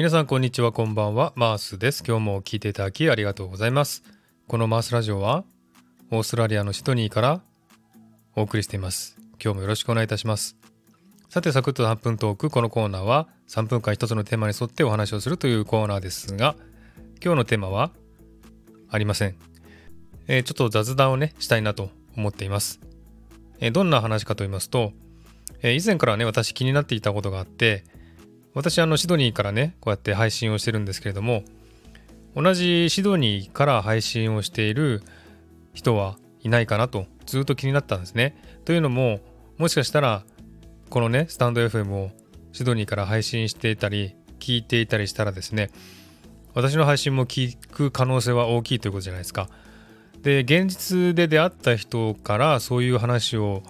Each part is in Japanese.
皆さんこんにちはこんばんは。マースです。今日も聞いていただきありがとうございます。このマースラジオはオーストラリアのシドニーからお送りしています。今日もよろしくお願いいたします。さてサクッと3分トーク。このコーナーは3分間一つのテーマに沿ってお話をするというコーナーですが今日のテーマはありません、えー、ちょっと雑談をねしたいなと思っています、どんな話かと言いますと、以前からね私気になっていたことがあって私あのシドニーからねこうやって配信をしてるんですけれども同じシドニーから配信をしている人はいないかなとずっと気になったんですね。というのももしかしたらこのねスタンド FM をシドニーから配信していたり聞いていたりしたらですね私の配信も聞く可能性は大きいということじゃないですか。で現実で出会った人からそういう話を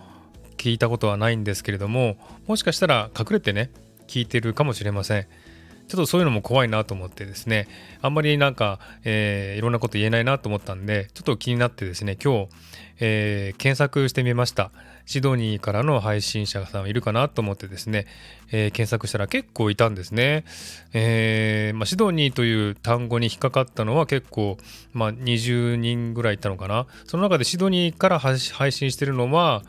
聞いたことはないんですけれどももしかしたら隠れてね聞いてるかもしれません。ちょっとそういうのも怖いなと思ってですね、あんまりなんか、えー、いろんなこと言えないなと思ったんで、ちょっと気になってですね、今日、えー、検索してみました。シドニーからの配信者さんいるかなと思ってですね、えー、検索したら結構いたんですね。えー、まあ、シドニーという単語に引っかかったのは結構、まあ、20人ぐらいいたのかな。その中でシドニーから配信してるのは、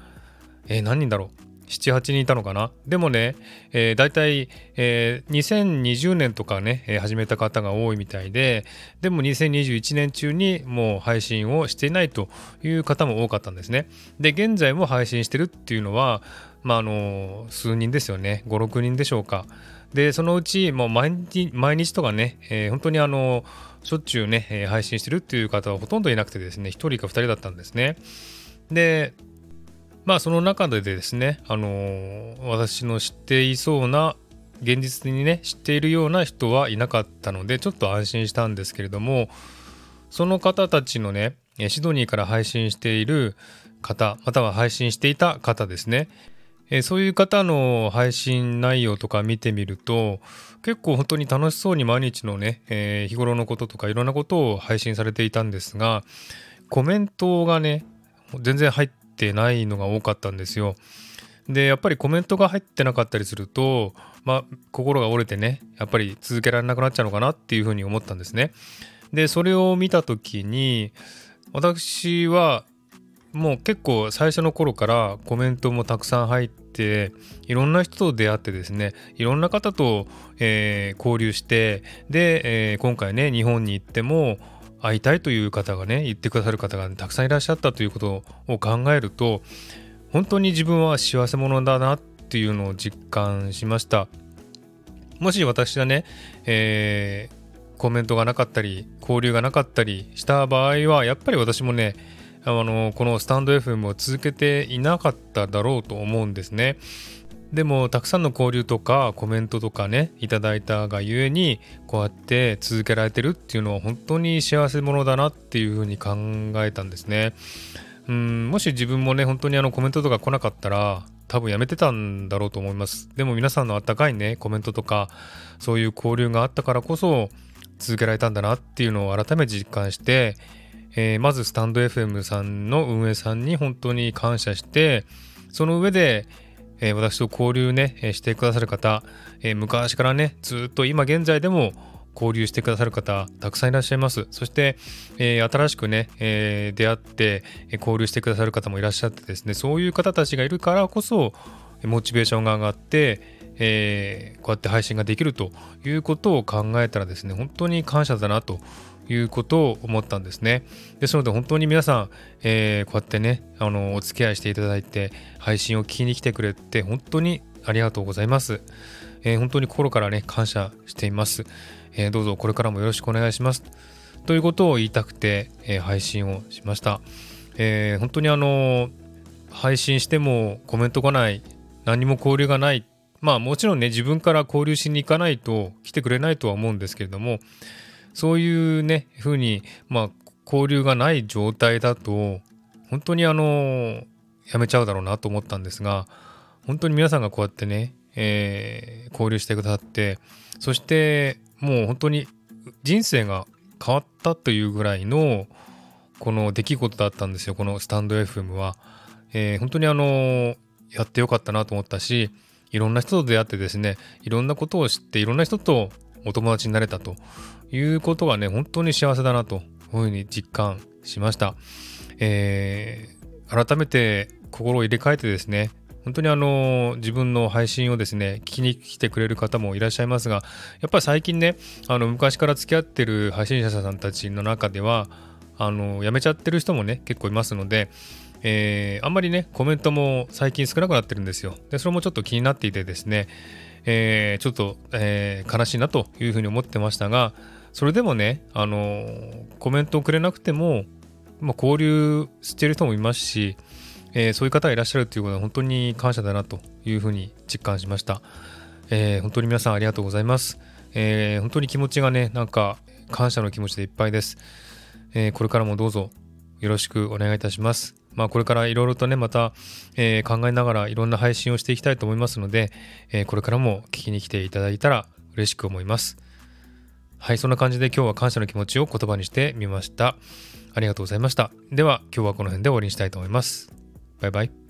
え、何人だろう？7、8人いたのかな？でもね、えー、大体、えー、2020年とかね、えー、始めた方が多いみたいで、でも2021年中にもう配信をしていないという方も多かったんですね。で、現在も配信してるっていうのは、まあ、あの、数人ですよね。5、6人でしょうか。で、そのうち、もう毎日、毎日とかね、えー、本当にあの、しょっちゅうね、配信してるっていう方はほとんどいなくてですね、1人か2人だったんですね。で、まあその中でですね、あのー、私の知っていそうな現実にね知っているような人はいなかったのでちょっと安心したんですけれどもその方たちのねシドニーから配信している方または配信していた方ですね。えそういう方の配信内容とか見てみると結構本当に楽しそうに毎日のね、えー、日頃のこととかいろんなことを配信されていたんですがコメントがね全然入っててないのが多かったんですよ。でやっぱりコメントが入ってなかったりすると、まあ、心が折れてねやっぱり続けられなくなっちゃうのかなっていうふうに思ったんですね。でそれを見た時に私はもう結構最初の頃からコメントもたくさん入っていろんな人と出会ってですねいろんな方と、えー、交流してで、えー、今回ね日本に行っても会いたいという方がね言ってくださる方がたくさんいらっしゃったということを考えると本当に自分は幸せ者だなっていうのを実感しましたもし私がね、えー、コメントがなかったり交流がなかったりした場合はやっぱり私もねあのこのスタンド FM を続けていなかっただろうと思うんですね。でもたくさんの交流とかコメントとかねいただいたがゆえにこうやって続けられてるっていうのは本当に幸せ者だなっていうふうに考えたんですね。うんもし自分もね本当にあのコメントとか来なかったら多分やめてたんだろうと思います。でも皆さんのあったかいねコメントとかそういう交流があったからこそ続けられたんだなっていうのを改めて実感して、えー、まずスタンド FM さんの運営さんに本当に感謝してその上でえー、私と交流ね、えしてくださる方、えー、昔からね、ずっと今現在でも交流してくださる方、たくさんいらっしゃいます。そして、えー、新しくね、え出会って、え交流してくださる方もいらっしゃってですね、そういう方たちがいるからこそ、モチベーションが上がって、えこうやって配信ができるということを考えたらですね、本当に感謝だなということを思ったんですね。ですので本当に皆さん、えー、こうやってね、あの、お付き合いしていただいて、配信を聞きに来てくれて、本当にありがとうございます。えー、本当に心からね、感謝しています。えー、どうぞこれからもよろしくお願いします。ということを言いたくて、え配信をしました。え本当にあの、配信してもコメントがない、何も交流がないまあもちろんね自分から交流しに行かないと来てくれないとは思うんですけれどもそういうね、ふうに、まあ、交流がない状態だと、本当にあの、やめちゃうだろうなと思ったんですが、本当に皆さんがこうやってね、えー、交流してくださって、そしてもう本当に人生が変わったというぐらいの、この出来事だったんですよ、このスタンド FM は。えー、本当にあの、やってよかったなと思ったし、いろんな人と出会ってですね、いろんなことを知って、いろんな人とお友達になれたということはね、本当に幸せだなと、いうふうに実感しました。えー、改めて心を入れ替えてですね、本当にあの自分の配信をですね聞きに来てくれる方もいらっしゃいますがやっぱり最近ねあの昔から付き合ってる配信者さんたちの中ではあの辞めちゃってる人もね結構いますのでえー、あんまりね、コメントも最近少なくなってるんですよ。で、それもちょっと気になっていてですね、えー、ちょっと、えー、悲しいなというふうに思ってましたが、それでもね、あのコメントをくれなくても、まあ、交流してる人もいますし、えそういう方がいらっしゃるということは本当に感謝だなというふうに実感しました。え本当に皆さんありがとうございます。え本当に気持ちがね、なんか感謝の気持ちでいっぱいです。えこれからもどうぞよろしくお願いいたします。まあ、これからいろいろとね、また、えー、考えながらいろんな配信をしていきたいと思いますので、えー、これからも聞きに来ていただいたら嬉しく思います。はい、そんな感じで今日は感謝の気持ちを言葉にしてみました。ありがとうございました。では、今日はこの辺で終わりにしたいと思います。バイバイ。